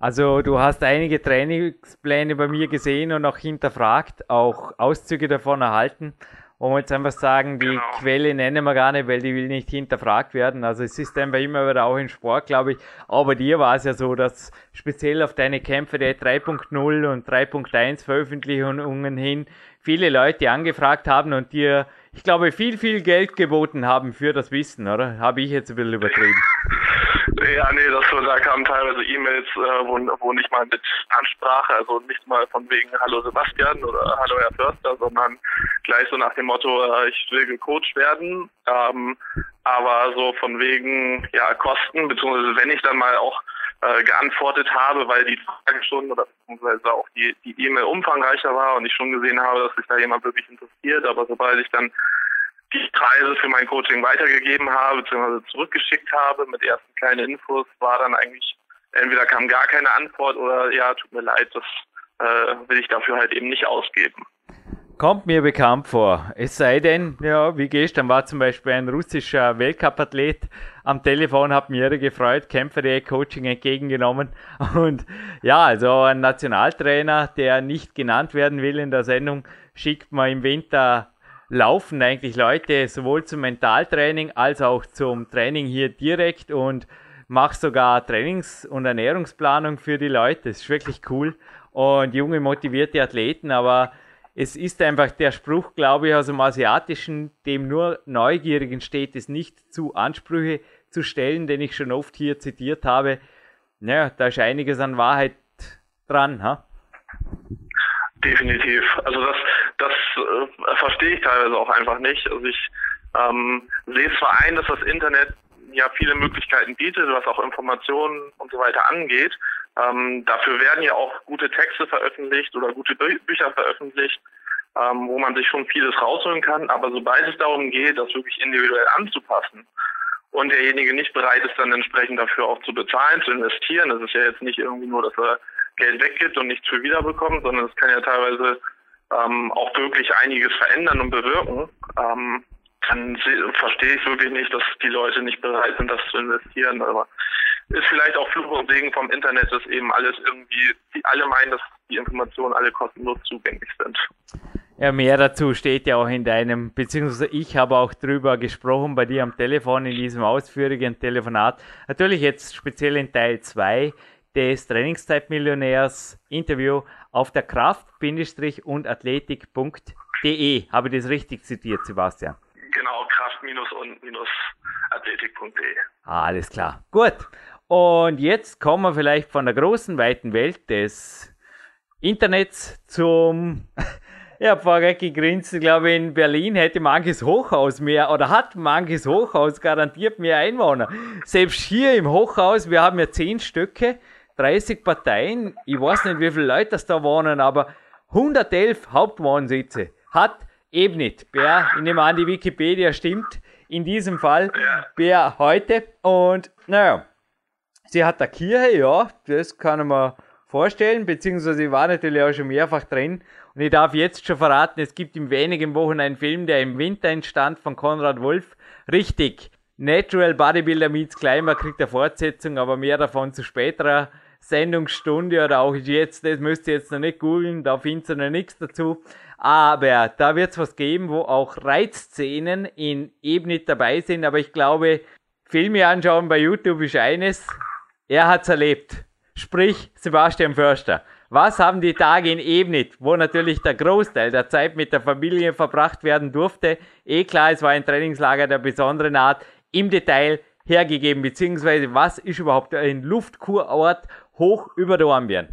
[SPEAKER 1] Also du hast einige Trainingspläne bei mir gesehen und auch hinterfragt, auch Auszüge davon erhalten. Und wir jetzt einfach sagen, die genau. Quelle nennen wir gar nicht, weil die will nicht hinterfragt werden. Also es ist einfach immer wieder auch im Sport, glaube ich. Aber dir war es ja so, dass speziell auf deine Kämpfe der 3.0 und 3.1 Veröffentlichungen hin viele Leute angefragt haben und dir, ich glaube, viel, viel Geld geboten haben für das Wissen, oder? Habe ich jetzt ein bisschen übertrieben.
[SPEAKER 2] Ja, nee, das da kamen teilweise E-Mails, äh, wo, wo nicht mal mit Ansprache, also nicht mal von wegen Hallo Sebastian oder Hallo Herr Förster, sondern gleich so nach dem Motto, äh, ich will gecoacht werden. Ähm, aber so von wegen ja Kosten, beziehungsweise wenn ich dann mal auch äh, geantwortet habe, weil die Frage schon oder beziehungsweise auch die die E-Mail umfangreicher war und ich schon gesehen habe, dass sich da jemand wirklich interessiert, aber sobald ich dann die Preise für mein Coaching weitergegeben habe, beziehungsweise zurückgeschickt habe mit ersten kleinen Infos, war dann eigentlich, entweder kam gar keine Antwort oder ja, tut mir leid, das äh, will ich dafür halt eben nicht ausgeben.
[SPEAKER 1] Kommt mir bekannt vor. Es sei denn, ja, wie gestern war zum Beispiel ein russischer Weltcupathlet am Telefon, hat mir gefreut, Kämpfer Coaching entgegengenommen. Und ja, also ein Nationaltrainer, der nicht genannt werden will in der Sendung, schickt man im Winter laufen eigentlich Leute sowohl zum Mentaltraining als auch zum Training hier direkt und mache sogar Trainings- und Ernährungsplanung für die Leute. Das ist wirklich cool. Und junge, motivierte Athleten, aber es ist einfach der Spruch, glaube ich, aus dem Asiatischen, dem nur Neugierigen steht, es nicht zu Ansprüche zu stellen, den ich schon oft hier zitiert habe. Naja, da ist einiges an Wahrheit dran. Ha?
[SPEAKER 2] Definitiv. Also das, das äh, verstehe ich teilweise auch einfach nicht. Also ich ähm, sehe zwar ein, dass das Internet ja viele Möglichkeiten bietet, was auch Informationen und so weiter angeht. Ähm, dafür werden ja auch gute Texte veröffentlicht oder gute Bü Bücher veröffentlicht, ähm, wo man sich schon vieles rausholen kann. Aber sobald es darum geht, das wirklich individuell anzupassen und derjenige nicht bereit ist, dann entsprechend dafür auch zu bezahlen, zu investieren, das ist ja jetzt nicht irgendwie nur, dass er Geld weggibt und nichts für wiederbekommt, sondern es kann ja teilweise ähm, auch wirklich einiges verändern und bewirken, ähm, dann verstehe ich wirklich nicht, dass die Leute nicht bereit sind, das zu investieren. Aber ist vielleicht auch Fluch und Segen vom Internet, dass eben alles irgendwie, die alle meinen, dass die Informationen alle kostenlos zugänglich sind.
[SPEAKER 1] Ja, mehr dazu steht ja auch in deinem, beziehungsweise ich habe auch drüber gesprochen bei dir am Telefon in diesem ausführlichen Telefonat. Natürlich jetzt speziell in Teil 2 des Trainingszeitmillionärs Interview auf der Kraft-und Athletik.de. Habe ich das richtig zitiert, Sebastian?
[SPEAKER 2] Genau, Kraft-und-Athletik.de.
[SPEAKER 1] Alles klar. Gut. Und jetzt kommen wir vielleicht von der großen, weiten Welt des Internets zum Ja, vorher gegrinst, ich glaube, in Berlin hätte manches Hochhaus mehr oder hat manches Hochhaus garantiert mehr Einwohner. Selbst hier im Hochhaus, wir haben ja zehn Stücke, 30 Parteien, ich weiß nicht, wie viele Leute das da wohnen, aber 111 Hauptwohnsitze hat eben nicht. Bär, ich nehme an, die Wikipedia stimmt in diesem Fall, Bär heute. Und naja, sie hat eine Kirche, ja, das kann man vorstellen, beziehungsweise ich war natürlich auch schon mehrfach drin. Und ich darf jetzt schon verraten, es gibt in wenigen Wochen einen Film, der im Winter entstand von Konrad Wolf. Richtig. Natural Bodybuilder meets Climber kriegt eine Fortsetzung, aber mehr davon zu späterer Sendungsstunde oder auch jetzt, das müsst ihr jetzt noch nicht googeln, da findet ihr noch nichts dazu. Aber da wird es was geben, wo auch Reizszenen in eben nicht dabei sind, aber ich glaube, Filme anschauen bei YouTube ist eines, er hat's erlebt. Sprich, Sebastian Förster. Was haben die Tage in Ebnit, wo natürlich der Großteil der Zeit mit der Familie verbracht werden durfte? Eh klar, es war ein Trainingslager der besonderen Art. Im Detail hergegeben, beziehungsweise was ist überhaupt ein Luftkurort hoch über Dornbirn?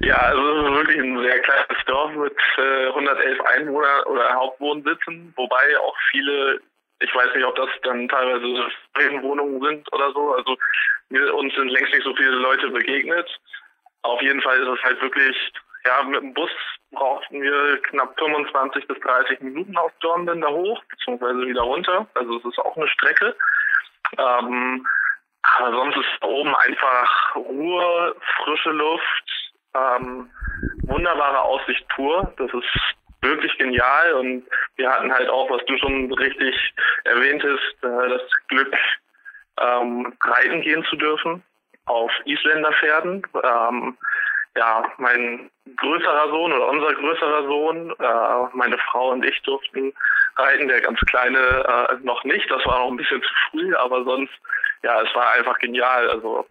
[SPEAKER 2] Ja, also es ist wirklich ein sehr kleines Dorf mit äh, 111 Einwohnern oder Hauptwohnsitzen, wobei auch viele, ich weiß nicht, ob das dann teilweise Wohnungen sind oder so, also wir, uns sind längst nicht so viele Leute begegnet. Auf jeden Fall ist es halt wirklich, ja, mit dem Bus brauchten wir knapp 25 bis 30 Minuten aus Dornbirn da hoch, beziehungsweise wieder runter. Also es ist auch eine Strecke. Ähm, aber sonst ist oben einfach Ruhe, frische Luft, ähm, wunderbare Aussicht pur. Das ist wirklich genial und wir hatten halt auch, was du schon richtig erwähntest, äh, das Glück, ähm, reiten gehen zu dürfen. auf Isländerpferden. Ähm, ja, mein größerer Sohn oder unser größerer Sohn, äh, meine Frau und ich durften reiten, der ganz kleine äh, noch nicht. Das war noch ein bisschen zu früh, aber sonst, ja, es war einfach genial. Also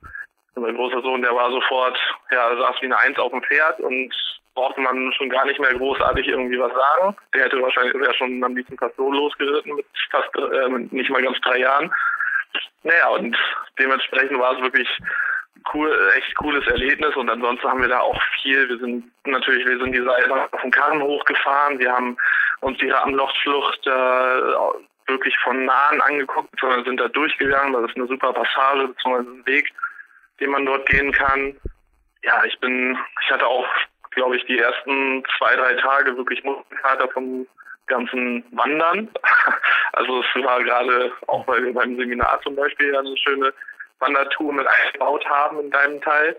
[SPEAKER 2] mein großer Sohn, der war sofort, ja, saß wie eine Eins auf dem Pferd und brauchte man schon gar nicht mehr großartig irgendwie was sagen. Der hätte wahrscheinlich wäre schon am liebsten fast so losgeritten mit fast äh, mit nicht mal ganz drei Jahren. Naja, und dementsprechend war es wirklich cool, echt cooles Erlebnis und ansonsten haben wir da auch viel. Wir sind natürlich, wir sind die Seite auf dem Karren hochgefahren, wir haben uns die Ramlochschlucht äh, wirklich von nahen angeguckt, sondern sind da durchgegangen. Das ist eine super Passage beziehungsweise ein Weg, den man dort gehen kann. Ja, ich bin, ich hatte auch, glaube ich, die ersten zwei, drei Tage wirklich Muskelkater vom ganzen Wandern. Also es war gerade auch weil wir beim Seminar zum Beispiel eine schöne Wandertour mit eingebaut haben in deinem Teil.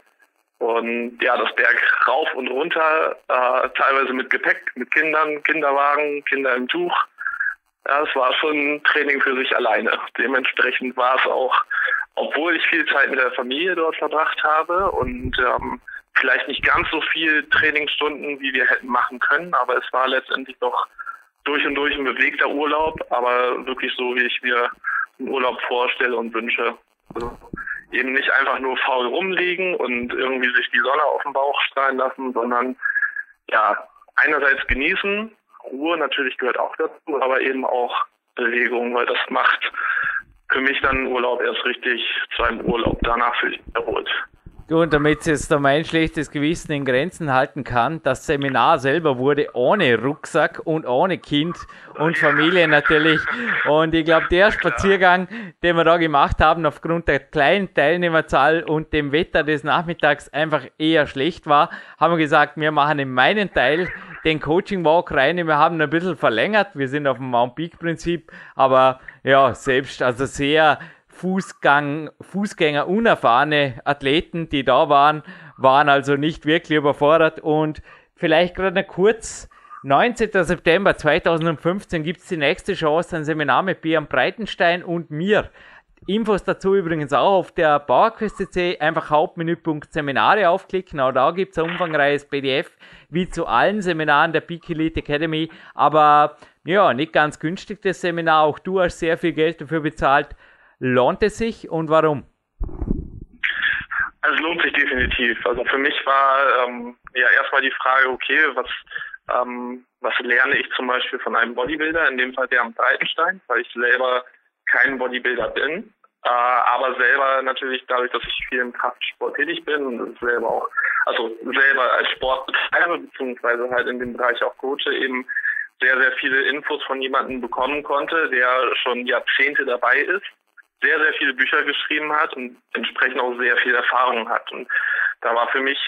[SPEAKER 2] Und ja, das Berg rauf und runter, äh, teilweise mit Gepäck, mit Kindern, Kinderwagen, Kinder im Tuch. Ja, es war schon ein Training für sich alleine. Dementsprechend war es auch, obwohl ich viel Zeit mit der Familie dort verbracht habe und ähm, vielleicht nicht ganz so viel Trainingsstunden, wie wir hätten machen können, aber es war letztendlich doch durch und durch ein bewegter Urlaub, aber wirklich so, wie ich mir einen Urlaub vorstelle und wünsche. Also eben nicht einfach nur faul rumliegen und irgendwie sich die Sonne auf den Bauch strahlen lassen, sondern ja, einerseits genießen, Ruhe natürlich gehört auch dazu, aber eben auch Bewegung, weil das macht für mich dann Urlaub erst richtig zu einem Urlaub. Danach fühle ich mich erholt.
[SPEAKER 1] Und damit jetzt da mein schlechtes Gewissen in Grenzen halten kann, das Seminar selber wurde ohne Rucksack und ohne Kind und Familie natürlich. Und ich glaube, der Spaziergang, den wir da gemacht haben, aufgrund der kleinen Teilnehmerzahl und dem Wetter des Nachmittags einfach eher schlecht war, haben wir gesagt, wir machen in meinen Teil den Coaching Walk rein. Wir haben ein bisschen verlängert. Wir sind auf dem Mount Peak Prinzip, aber ja, selbst also sehr Fußgang, Fußgänger unerfahrene Athleten, die da waren, waren also nicht wirklich überfordert. Und vielleicht gerade kurz, 19. September 2015 gibt es die nächste Chance, ein Seminar mit Björn Breitenstein und mir. Infos dazu übrigens auch auf der PowerQuest.cc, einfach Hauptmenüpunkt Seminare aufklicken, auch da gibt es ein umfangreiches PDF, wie zu allen Seminaren der Peak Elite Academy, aber ja, nicht ganz günstig das Seminar, auch du hast sehr viel Geld dafür bezahlt, Lohnt es sich und warum?
[SPEAKER 2] Also es lohnt sich definitiv. Also für mich war ähm, ja erstmal die Frage, okay, was ähm, was lerne ich zum Beispiel von einem Bodybuilder, in dem Fall der am Breitenstein, weil ich selber kein Bodybuilder bin, äh, aber selber natürlich dadurch, dass ich viel im Kraftsport tätig bin und selber auch, also selber als Sport betreibe, beziehungsweise halt in dem Bereich auch coache, eben sehr, sehr viele Infos von jemandem bekommen konnte, der schon Jahrzehnte dabei ist sehr, sehr viele Bücher geschrieben hat und entsprechend auch sehr viel Erfahrung hat. Und da war für mich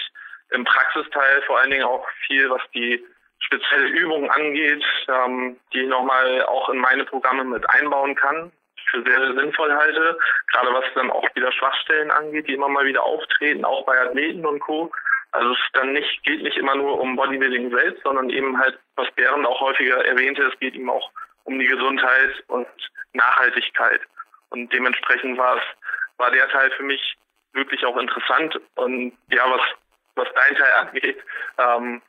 [SPEAKER 2] im Praxisteil vor allen Dingen auch viel, was die spezielle Übungen angeht, ähm, die ich nochmal auch in meine Programme mit einbauen kann, für sehr, sehr sinnvoll halte. Gerade was dann auch wieder Schwachstellen angeht, die immer mal wieder auftreten, auch bei Athleten und Co. Also es dann nicht, geht nicht immer nur um Bodybuilding selbst, sondern eben halt, was Bernd auch häufiger erwähnte, es geht ihm auch um die Gesundheit und Nachhaltigkeit. Und dementsprechend war es, war der Teil für mich wirklich auch interessant. Und ja, was, was dein Teil angeht, ähm,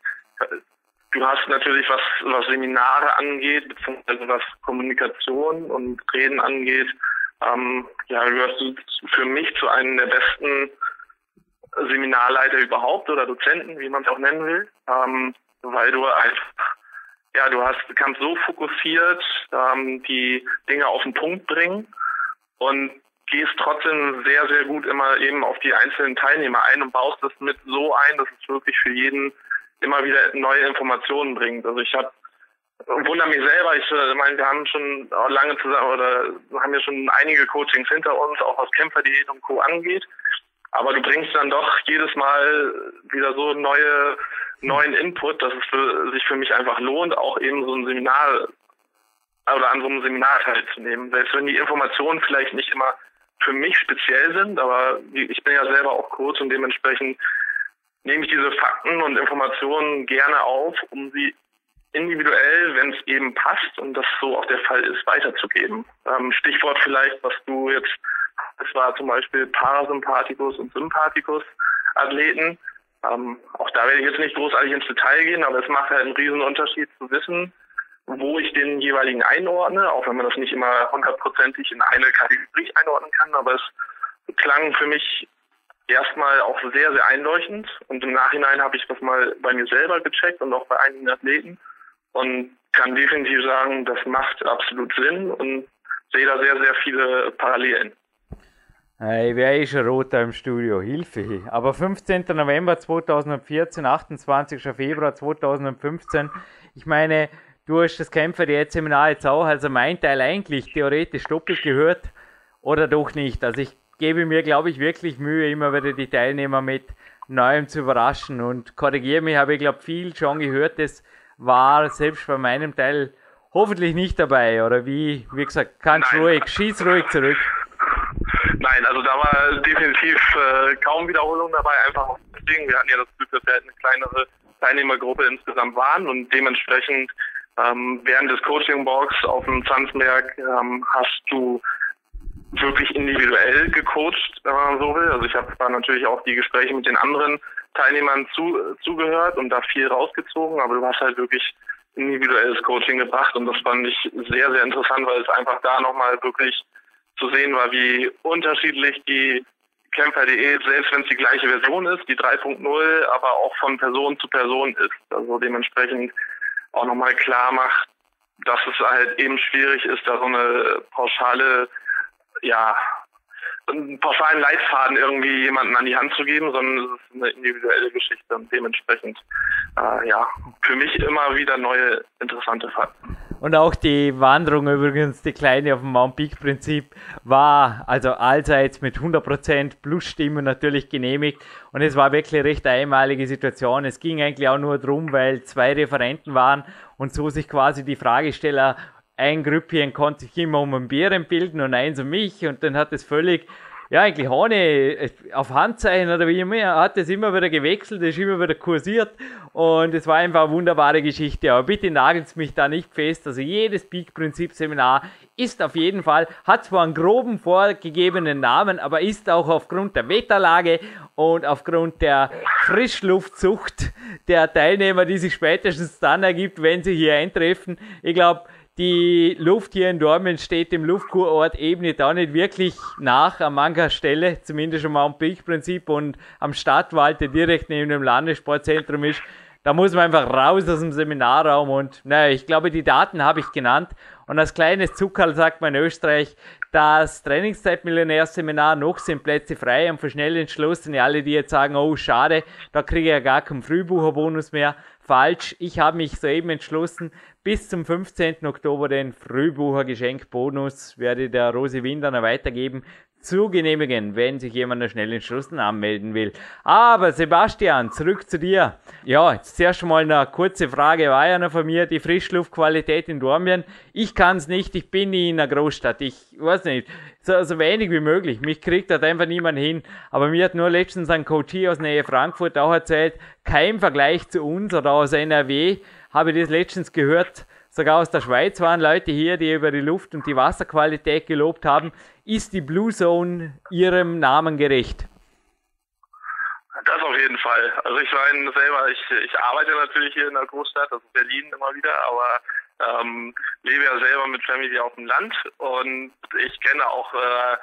[SPEAKER 2] du hast natürlich, was, was Seminare angeht, beziehungsweise was Kommunikation und Reden angeht, ähm, ja, gehörst du für mich zu einem der besten Seminarleiter überhaupt oder Dozenten, wie man es auch nennen will, ähm, weil du einfach, ja, du hast, kannst so fokussiert ähm, die Dinge auf den Punkt bringen und gehst trotzdem sehr, sehr gut immer eben auf die einzelnen Teilnehmer ein und baust das mit so ein, dass es wirklich für jeden immer wieder neue Informationen bringt. Also ich habe wundere mich selber, ich äh, meine, wir haben schon lange zusammen oder haben ja schon einige Coachings hinter uns, auch was Kämpferdiät und Co. angeht. Aber du bringst dann doch jedes Mal wieder so neue, neuen Input, dass es für, sich für mich einfach lohnt, auch eben so ein Seminar oder an so einem Seminar teilzunehmen. Selbst wenn die Informationen vielleicht nicht immer für mich speziell sind, aber ich bin ja selber auch Coach und dementsprechend nehme ich diese Fakten und Informationen gerne auf, um sie individuell, wenn es eben passt und das so auch der Fall ist, weiterzugeben. Ähm, Stichwort vielleicht, was du jetzt Es war zum Beispiel Parasympathikus und Sympathikus Athleten. Ähm, auch da werde ich jetzt nicht großartig ins Detail gehen, aber es macht halt einen riesen Unterschied zu wissen, wo ich den jeweiligen einordne, auch wenn man das nicht immer hundertprozentig in eine Kategorie einordnen kann, aber es klang für mich erstmal auch sehr, sehr einleuchtend und im Nachhinein habe ich das mal bei mir selber gecheckt und auch bei einigen Athleten und kann definitiv sagen, das macht absolut Sinn und sehe da sehr, sehr viele Parallelen.
[SPEAKER 1] Ich wäre eh schon rot da im Studio, Hilfe. Aber 15. November 2014, 28. Februar 2015, ich meine, du hast das Kämpfer jetzt Seminar jetzt auch, also mein Teil eigentlich theoretisch doppelt gehört oder doch nicht. Also ich gebe mir, glaube ich, wirklich Mühe, immer wieder die Teilnehmer mit Neuem zu überraschen und korrigiere mich, habe ich glaube viel schon gehört, das war selbst bei meinem Teil hoffentlich nicht dabei oder wie, wie gesagt, ganz Nein. ruhig, schieß ruhig zurück.
[SPEAKER 2] Nein, also da war definitiv äh, kaum Wiederholung dabei, einfach deswegen, wir hatten ja das Glück, dass wir halt eine kleinere Teilnehmergruppe insgesamt waren und dementsprechend ähm, während des Coaching-Box auf dem Zanzberg ähm, hast du wirklich individuell gecoacht, wenn man so will. Also ich habe da natürlich auch die Gespräche mit den anderen Teilnehmern zu, zugehört und da viel rausgezogen, aber du hast halt wirklich individuelles Coaching gebracht und das fand ich sehr, sehr interessant, weil es einfach da nochmal wirklich zu sehen war, wie unterschiedlich die Kämpfer.de, selbst wenn es die gleiche Version ist, die 3.0, aber auch von Person zu Person ist. Also dementsprechend auch nochmal klar macht, dass es halt eben schwierig ist, da so eine pauschale, ja, einen pauschalen Leitfaden irgendwie jemanden an die Hand zu geben, sondern es ist eine individuelle Geschichte und dementsprechend, äh, ja, für mich immer wieder neue interessante Fakten.
[SPEAKER 1] Und auch die Wanderung übrigens, die kleine auf dem Mount Peak Prinzip, war also allseits mit 100% Plusstimmen natürlich genehmigt. Und es war wirklich eine recht einmalige Situation. Es ging eigentlich auch nur darum, weil zwei Referenten waren und so sich quasi die Fragesteller ein Grüppchen konnte sich immer um einen Bären bilden und eins um mich und dann hat es völlig ja, eigentlich ohne äh, auf Handzeichen oder wie immer, hat es immer wieder gewechselt, ist immer wieder kursiert und es war einfach eine wunderbare Geschichte. Aber bitte nagelt mich da nicht fest. Also jedes Peak-Prinzip-Seminar ist auf jeden Fall, hat zwar einen groben vorgegebenen Namen, aber ist auch aufgrund der Wetterlage und aufgrund der Frischluftzucht der Teilnehmer, die sich spätestens dann ergibt, wenn sie hier eintreffen. Ich glaube, die Luft hier in Dortmund steht dem Luftkurort Ebene da nicht wirklich nach an mancher Stelle, zumindest schon mal am Peak-Prinzip und am Stadtwald, der direkt neben dem Landessportzentrum ist. Da muss man einfach raus aus dem Seminarraum und naja, ich glaube, die Daten habe ich genannt. Und als kleines Zuckerl sagt man in Österreich, das Trainingszeit-Millionärseminar, noch sind Plätze frei und für schnell entschlossen, alle, die jetzt sagen, oh schade, da kriege ich ja gar keinen Frühbucherbonus mehr. Falsch, ich habe mich soeben entschlossen, bis zum 15. Oktober den Frühbucher-Geschenkbonus werde der Rosi Winderner weitergeben zu genehmigen, wenn sich jemand noch schnell entschlossen anmelden will. Aber Sebastian, zurück zu dir. Ja, jetzt zuerst mal eine kurze Frage war ja noch von mir, die Frischluftqualität in Dormien. Ich kann es nicht, ich bin nie in einer Großstadt, ich weiß nicht, so, so wenig wie möglich. Mich kriegt dort einfach niemand hin. Aber mir hat nur letztens ein Coach aus Nähe Frankfurt auch erzählt, kein Vergleich zu uns oder aus NRW, habe ich das letztens gehört, sogar aus der Schweiz waren Leute hier, die über die Luft und die Wasserqualität gelobt haben. Ist die Blue Zone ihrem Namen gerecht?
[SPEAKER 2] Das auf jeden Fall. Also ich meine selber, ich, ich arbeite natürlich hier in der Großstadt, also Berlin immer wieder, aber ähm, lebe ja selber mit Family auf dem Land und ich kenne auch äh,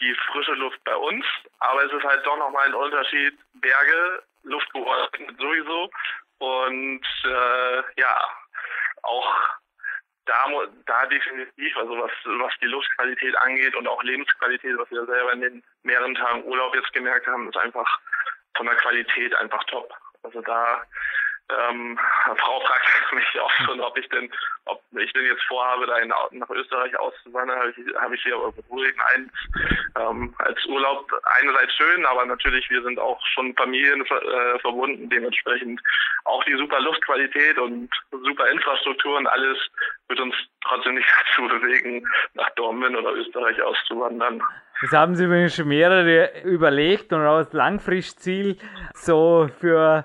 [SPEAKER 2] die frische Luft bei uns, aber es ist halt doch nochmal ein Unterschied, Berge, Luft sowieso und äh, ja, auch da, da definitiv, also was, was die Luftqualität angeht und auch Lebensqualität, was wir selber in den mehreren Tagen Urlaub jetzt gemerkt haben, ist einfach von der Qualität einfach top. Also da ähm, Frau fragt mich auch schon, ob ich denn, ob ich denn jetzt vorhabe, da in, nach Österreich auszuwandern, habe ich, habe ich hier beruhigen eins ähm, als Urlaub einerseits schön, aber natürlich wir sind auch schon Familien äh, verbunden, dementsprechend auch die super Luftqualität und super Infrastruktur und alles wird uns trotzdem nicht dazu bewegen, nach Dortmund oder Österreich auszuwandern.
[SPEAKER 1] Das haben Sie übrigens schon mehrere überlegt und als Langfristziel so für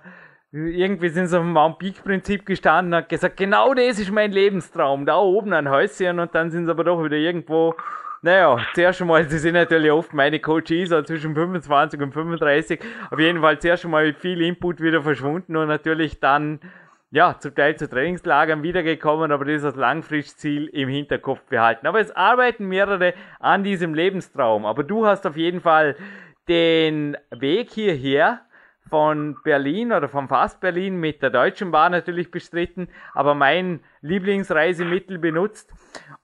[SPEAKER 1] irgendwie sind sie auf dem Mount Peak Prinzip gestanden und hat gesagt, genau das ist mein Lebenstraum, da oben ein Häuschen und dann sind sie aber doch wieder irgendwo Naja, zuerst einmal, sie sind natürlich oft meine Coaches, also zwischen 25 und 35. Auf jeden Fall zuerst einmal mit viel Input wieder verschwunden und natürlich dann, ja, zum Teil zu Trainingslagern wiedergekommen, aber das das Langfristziel im Hinterkopf behalten. Aber es arbeiten mehrere an diesem Lebenstraum. Aber du hast auf jeden Fall den Weg hierher von Berlin oder von fast Berlin mit der Deutschen Bahn natürlich bestritten, aber mein Lieblingsreisemittel benutzt.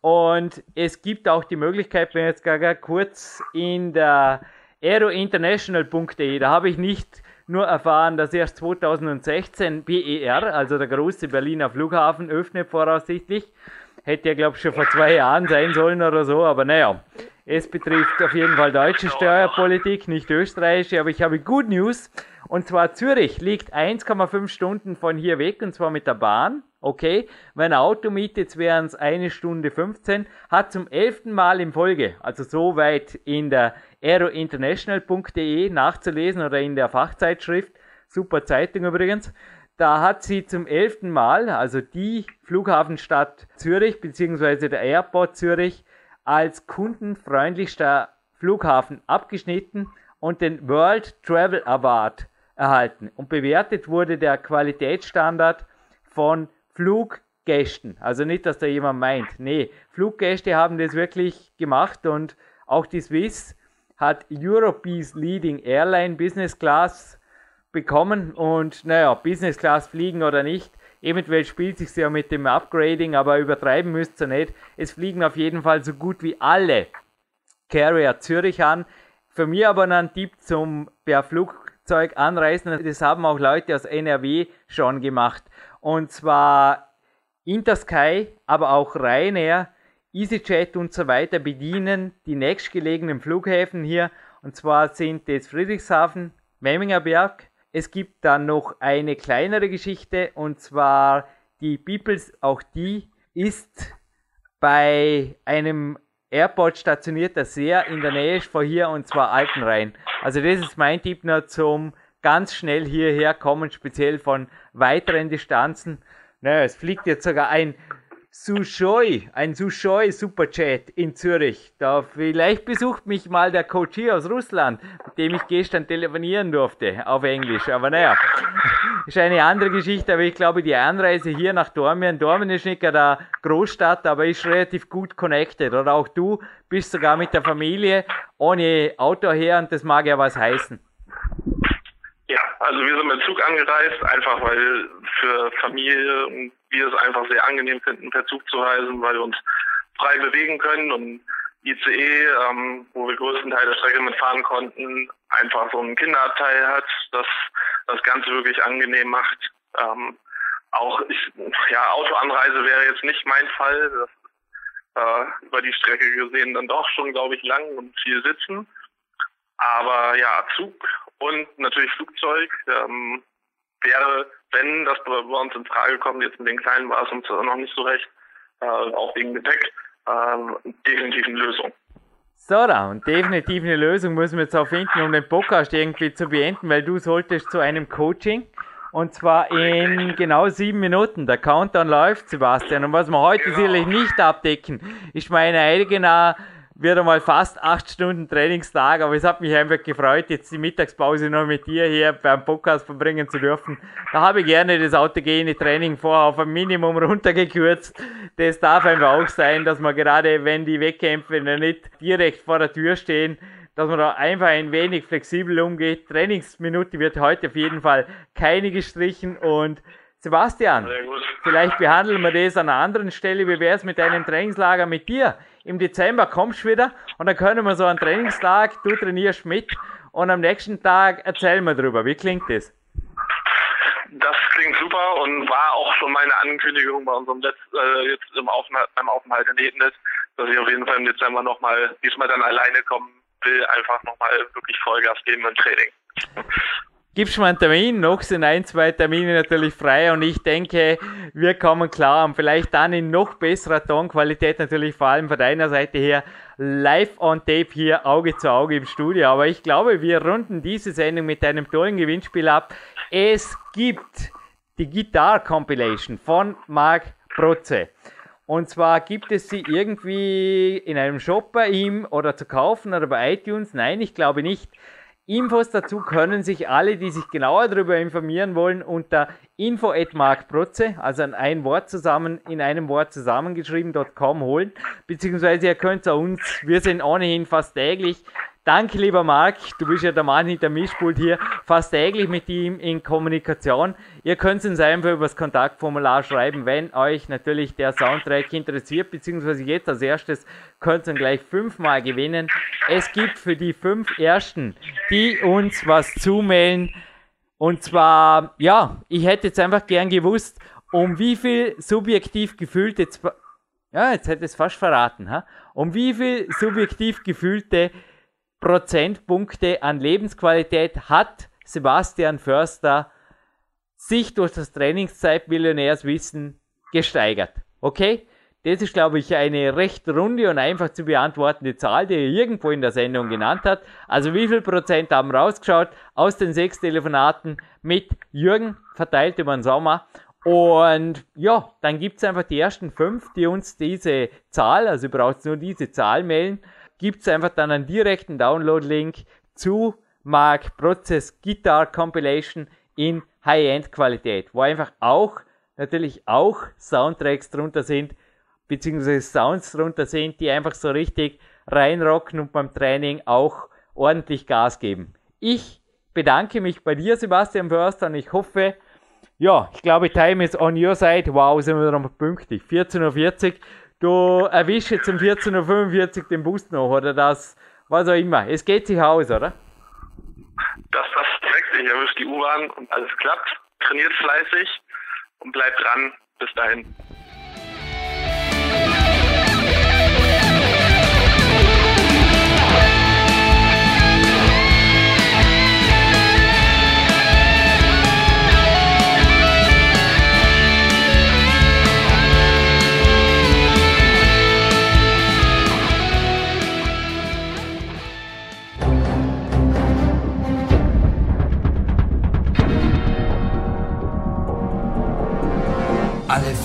[SPEAKER 1] Und es gibt auch die Möglichkeit, wenn jetzt gar, kurz in der aerointernational.de, da habe ich nicht nur erfahren, dass erst 2016 BER, also der große Berliner Flughafen, öffnet voraussichtlich. Hätte ja, glaube ich, schon vor zwei Jahren sein sollen oder so, aber naja. Es betrifft auf jeden Fall deutsche Steuerpolitik, nicht österreichische, aber ich habe Good News. Und zwar Zürich liegt 1,5 Stunden von hier weg und zwar mit der Bahn. Okay, wenn Auto mietet, wären es eine Stunde 15, hat zum elften Mal in Folge, also soweit in der aerointernational.de nachzulesen oder in der Fachzeitschrift, super Zeitung übrigens, da hat sie zum elften Mal, also die Flughafenstadt Zürich bzw. der Airport Zürich, als kundenfreundlichster Flughafen abgeschnitten und den World Travel Award erhalten. Und bewertet wurde der Qualitätsstandard von Fluggästen. Also nicht, dass da jemand meint. Nee, Fluggäste haben das wirklich gemacht und auch die Swiss hat Europe's Leading Airline Business Class bekommen und naja, Business Class fliegen oder nicht. Eventuell spielt sich ja mit dem Upgrading, aber übertreiben müsst ihr nicht. Es fliegen auf jeden Fall so gut wie alle Carrier Zürich an. Für mich aber ein Tipp zum per Flugzeug anreisen. Das haben auch Leute aus NRW schon gemacht. Und zwar Intersky, aber auch Ryanair, EasyJet und so weiter bedienen die nächstgelegenen Flughäfen hier. Und zwar sind es Friedrichshafen, Memmingerberg. Es gibt dann noch eine kleinere Geschichte und zwar die Peoples, auch die ist bei einem Airport stationiert, der sehr in der Nähe von hier und zwar Altenrhein. Also das ist mein Tipp noch zum ganz schnell hierher kommen, speziell von weiteren Distanzen. Naja, es fliegt jetzt sogar ein Sushoi, ein Sushoi Superchat in Zürich. Da vielleicht besucht mich mal der Coach hier aus Russland, mit dem ich gestern telefonieren durfte auf Englisch. Aber naja, ist eine andere Geschichte. Aber ich glaube, die Anreise hier nach Dormien, Dormien ist nicht der Großstadt, aber ist relativ gut connected. Oder auch du bist sogar mit der Familie ohne Auto her und das mag ja was heißen.
[SPEAKER 2] Ja, also wir sind mit Zug angereist, einfach weil für Familie und wir es einfach sehr angenehm finden, per Zug zu reisen, weil wir uns frei bewegen können und ICE, ähm, wo wir größten Teil der Strecke mitfahren konnten, einfach so einen Kinderabteil hat, das das Ganze wirklich angenehm macht. Ähm, auch ich, ja, Autoanreise wäre jetzt nicht mein Fall. Das äh, über die Strecke gesehen dann doch schon, glaube ich, lang und viel sitzen. Aber ja, Zug und natürlich Flugzeug ähm, wäre, wenn das bei uns in Frage kommt, jetzt mit den Kleinen war es uns noch nicht so recht, äh, auch wegen Gepäck, äh, definitiv eine Lösung.
[SPEAKER 1] So, da, und definitiv eine Lösung müssen wir jetzt auch finden, um den Podcast irgendwie zu beenden, weil du solltest zu einem Coaching und zwar in genau sieben Minuten. Der Countdown läuft, Sebastian. Und was wir heute genau. sicherlich nicht abdecken, ist meine eigene wird einmal fast acht Stunden Trainingstag, aber es hat mich einfach gefreut, jetzt die Mittagspause noch mit dir hier beim Podcast verbringen zu dürfen. Da habe ich gerne das autogene Training vorher auf ein Minimum runtergekürzt. Das darf einfach auch sein, dass man gerade, wenn die Wettkämpfe nicht direkt vor der Tür stehen, dass man da einfach ein wenig flexibel umgeht. Trainingsminute wird heute auf jeden Fall keine gestrichen und Sebastian, vielleicht behandeln wir das an einer anderen Stelle. Wie wäre es mit einem Trainingslager mit dir? Im Dezember kommst du wieder und dann können wir so einen Trainingstag, du trainierst mit und am nächsten Tag erzählen wir drüber. Wie klingt das?
[SPEAKER 2] Das klingt super und war auch schon meine Ankündigung bei unserem Letz äh, jetzt im Aufenthalt, beim Aufenthalt in Ethnit, dass ich auf jeden Fall im Dezember nochmal, diesmal dann alleine kommen will, einfach nochmal wirklich Vollgas geben im Training
[SPEAKER 1] gibst mir einen Termin, noch sind ein, zwei Termine natürlich frei und ich denke, wir kommen klar und vielleicht dann in noch besserer Tonqualität natürlich vor allem von deiner Seite her live on tape hier Auge zu Auge im Studio. Aber ich glaube, wir runden diese Sendung mit einem tollen Gewinnspiel ab. Es gibt die Guitar Compilation von Marc Protze. Und zwar gibt es sie irgendwie in einem Shop bei ihm oder zu kaufen oder bei iTunes. Nein, ich glaube nicht. Infos dazu können sich alle, die sich genauer darüber informieren wollen, unter info@markprotze, also ein Wort zusammen, in einem Wort zusammengeschrieben.com holen. Beziehungsweise ihr könnt uns, wir sind ohnehin fast täglich Danke, lieber Marc. Du bist ja der Mann hinter Mischpult hier. Fast täglich mit ihm in Kommunikation. Ihr könnt uns einfach über das Kontaktformular schreiben, wenn euch natürlich der Soundtrack interessiert, beziehungsweise jetzt als erstes könnt ihr gleich fünfmal gewinnen. Es gibt für die fünf Ersten, die uns was zumailen, und zwar, ja, ich hätte jetzt einfach gern gewusst, um wie viel subjektiv gefühlte, ja, jetzt hätte es fast verraten, ha? um wie viel subjektiv gefühlte Prozentpunkte an Lebensqualität hat Sebastian Förster sich durch das Trainingszeit-Millionärswissen gesteigert. Okay? Das ist, glaube ich, eine recht runde und einfach zu beantwortende Zahl, die er irgendwo in der Sendung genannt hat. Also wie viel Prozent haben rausgeschaut aus den sechs Telefonaten mit Jürgen, verteilt über den Sommer. Und ja, dann gibt es einfach die ersten fünf, die uns diese Zahl, also ihr braucht nur diese Zahl melden gibt es einfach dann einen direkten Download-Link zu Mark Prozess Guitar Compilation in High-End-Qualität, wo einfach auch, natürlich auch Soundtracks drunter sind, beziehungsweise Sounds drunter sind, die einfach so richtig reinrocken und beim Training auch ordentlich Gas geben. Ich bedanke mich bei dir, Sebastian Förster, und ich hoffe, ja, ich glaube, Time is on your side. Wow, sind wir noch pünktlich. 14.40 Uhr du erwischst jetzt um 14.45 Uhr den Bus noch oder das, was auch immer. Es geht sich aus, oder?
[SPEAKER 2] Das passt perfekt. Ich erwische die U-Bahn und alles klappt. Trainiert fleißig und bleibt dran. Bis dahin.